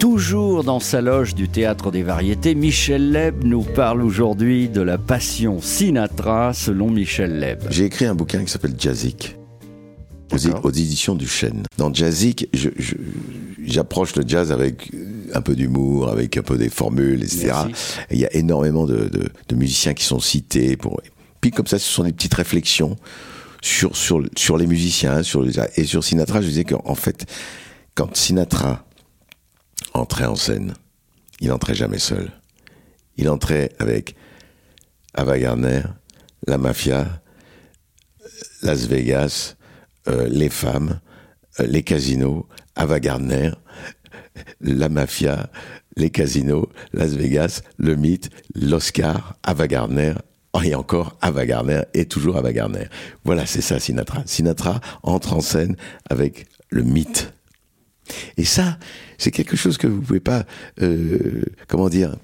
Toujours dans sa loge du théâtre des variétés, Michel Leb nous parle aujourd'hui de la passion Sinatra selon Michel Leb. J'ai écrit un bouquin qui s'appelle Jazzic. Aux, éditions du Chêne. Dans Jazzic, j'approche le jazz avec un peu d'humour, avec un peu des formules, etc. Et il y a énormément de, de- de musiciens qui sont cités. Pour... Puis comme ça, ce sont des petites réflexions sur, sur, sur les musiciens sur les... et sur Sinatra. Je disais qu'en fait, quand Sinatra entrait en scène, il entrait jamais seul. Il entrait avec Ava Gardner, la mafia, Las Vegas, euh, les femmes, euh, les casinos, Ava Gardner, la mafia, les casinos, Las Vegas, le mythe, l'Oscar, Ava Gardner, oh, et encore Ava Gardner, et toujours Ava Gardner. Voilà, c'est ça Sinatra. Sinatra entre en scène avec le mythe. Et ça, c'est quelque chose que vous pouvez pas, euh, comment dire,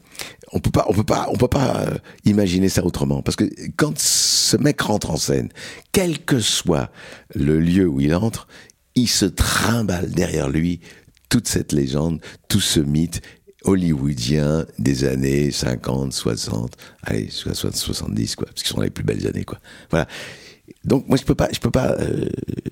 on peut pas, on peut pas, on peut pas euh, imaginer ça autrement. Parce que quand ce mec rentre en scène, quel que soit le lieu où il entre, il se trimballe derrière lui toute cette légende, tout ce mythe hollywoodien des années 50, 60, allez, 60, 70, quoi, parce qu'ils sont les plus belles années, quoi. Voilà. Donc moi je peux pas, je peux pas euh,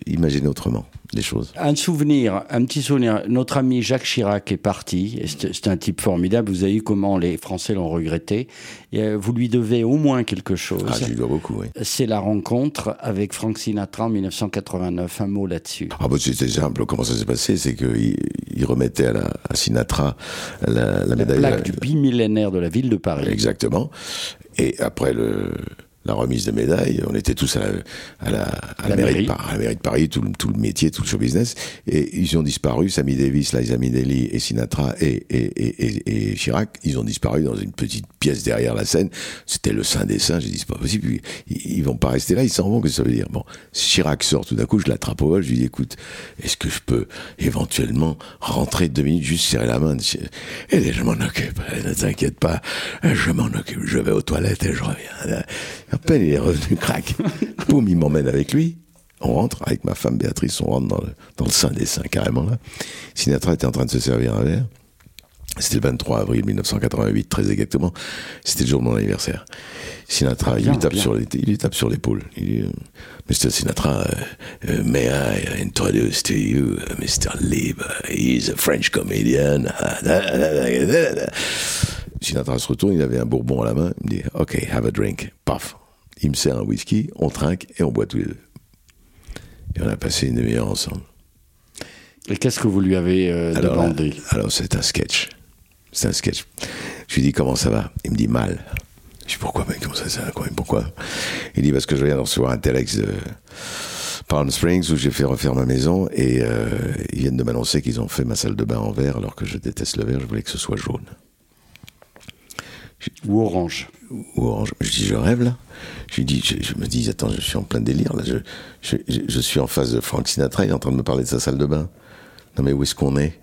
imaginer autrement les choses. Un souvenir, un petit souvenir. Notre ami Jacques Chirac est parti. C'est c'est un type formidable. Vous avez vu comment les Français l'ont regretté. Et euh, vous lui devez au moins quelque chose. Ah, je lui dois beaucoup, oui. C'est la rencontre avec Frank Sinatra en 1989. Un mot là-dessus. Ah bah c'était simple, comment ça s'est passé, c'est qu'il il remettait à, la, à Sinatra la, la La médaille. plaque du bimillénaire de la ville de Paris. Exactement. Et après le, la remise des médailles, on était tous à la, à la, à La la, mairie, de Paris, à la mairie de Paris, tout, le- tout le métier, tout le show business. Et ils ont disparu, Sammy Davis, Liza Minnelli et Sinatra et, et, et, et, et Chirac, ils ont disparu dans une petite pièce derrière la scène. C'était le saint des saints. J'ai dit, c'est pas possible. Ils, ils vont pas rester là, ils s'en vont, qu'est-ce que ça veut dire? Bon, Chirac sort tout d'un coup, je l'attrape au vol, je lui dis, écoute, est-ce que je peux éventuellement rentrer deux minutes, juste serrer la main? Et je m'en occupe, ne t'inquiète pas, je m'en occupe, je vais aux toilettes et je reviens. À peine il est revenu, crac, boum, il m'emmène avec lui. On rentre, avec ma femme Béatrice, on rentre dans le, dans le sein des seins, carrément là. Sinatra était en train de se servir un verre. C'était le 23 avril 1988, très exactement. C'était le jour de mon anniversaire. Sinatra, il, lui tape bien. sur les- il lui tape sur l'épaule. Il dit, euh, Mr. Sinatra, uh, uh, may I introduce to you uh, Mr. Lieb? He's a French comedian. Sinatra se retourne, il avait un bourbon à la main. Il me dit, OK, have a drink. Paf. Il me sert un whisky, on trinque et on boit tous les deux. Et on a passé une demi-heure ensemble. Et qu'est-ce que vous lui avez euh, Alors, là, demandé alors c'est un sketch. C'est un sketch. Je lui dis comment ça va? Il me dit mal. Je dis pourquoi mec Comment ça, ça va? Quoi Pourquoi? Il dit parce que je viens de recevoir un telex de Palm Springs où j'ai fait refaire ma maison et euh, ils viennent de m'annoncer qu'ils ont fait ma salle de bain en vert alors que je déteste le vert. Je voulais que ce soit jaune Ou orange ou orange. Je dis je rêve là. Je dis je, me dis attends je suis en plein délire là. Je, je suis en face de Frank Sinatra. Il est en train de me parler de sa salle de bain. Non mais où est-ce qu'on est?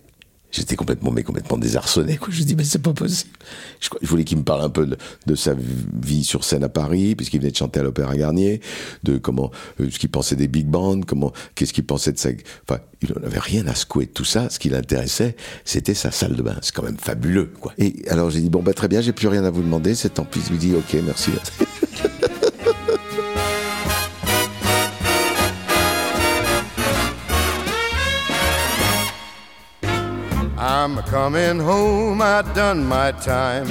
J'étais complètement, mais complètement désarçonné. Quoi. Je dis, mais c'est pas possible. Je, je voulais qu'il me parle un peu de, de sa vie sur scène à Paris, puisqu'il venait de chanter à l'Opéra Garnier, de comment, euh, ce qu'il pensait des big bands, comment, qu'est-ce qu'il pensait de sa, enfin, il n'avait rien à secouer de tout ça. Ce qui l'intéressait, c'était sa salle de bain. C'est quand même fabuleux, quoi. Et alors j'ai dit, bon, bah, très bien, j'ai plus rien à vous demander, c'est tant pis. Il me dit, ok, merci. I'm coming home, I done my time.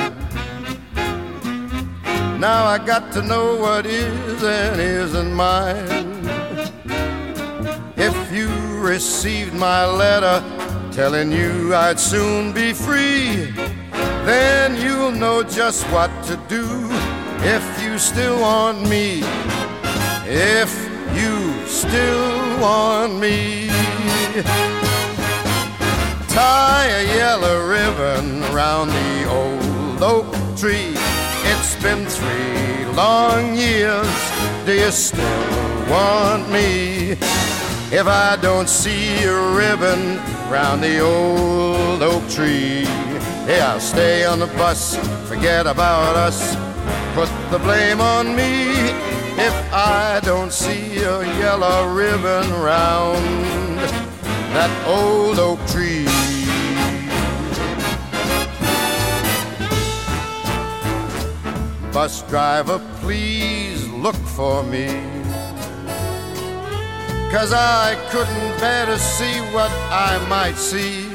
Now I got to know what is and isn't mine. If you received my letter telling you I'd soon be free, then you'll know just what to do if you still want me. If you still want me. Tie a yellow ribbon around the old oak tree. It's been three long years. Do you still want me? If I don't see a ribbon round the old oak tree, yeah, I'll stay on the bus, forget about us, put the blame on me. If I don't see a yellow ribbon round that old oak Bus driver, please look for me. Cause I couldn't bear to see what I might see.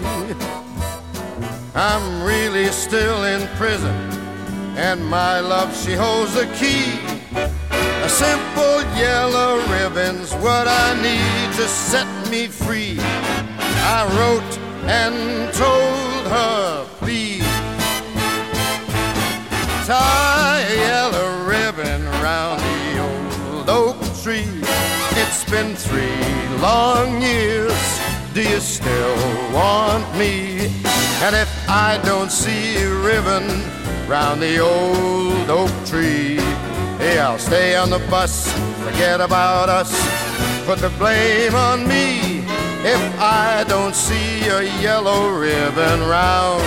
I'm really still in prison, and my love, she holds the key. A simple yellow ribbon's what I need to set me free. I wrote and told her, please tie It's been three long years. Do you still want me? And if I don't see a ribbon round the old oak tree, hey, I'll stay on the bus, forget about us, put the blame on me. If I don't see a yellow ribbon round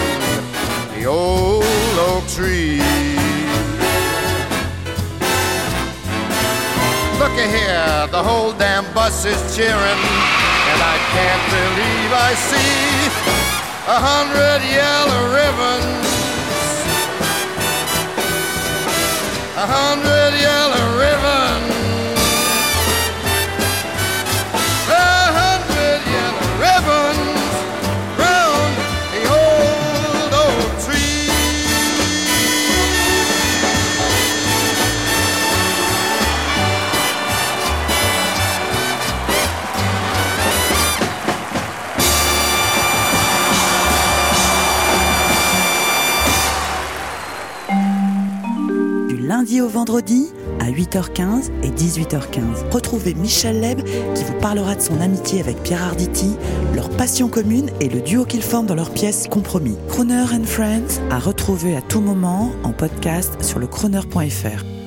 the old oak tree. Here, the whole damn bus is cheering, and I can't believe I see a hundred yellow ribbons. Au vendredi à 8h15 et 18h15. Retrouvez Michel Leb qui vous parlera de son amitié avec Pierre Arditi, leur passion commune et le duo qu'ils forment dans leur pièce Compromis. Crooner and Friends à retrouver à tout moment en podcast sur le crooner.fr.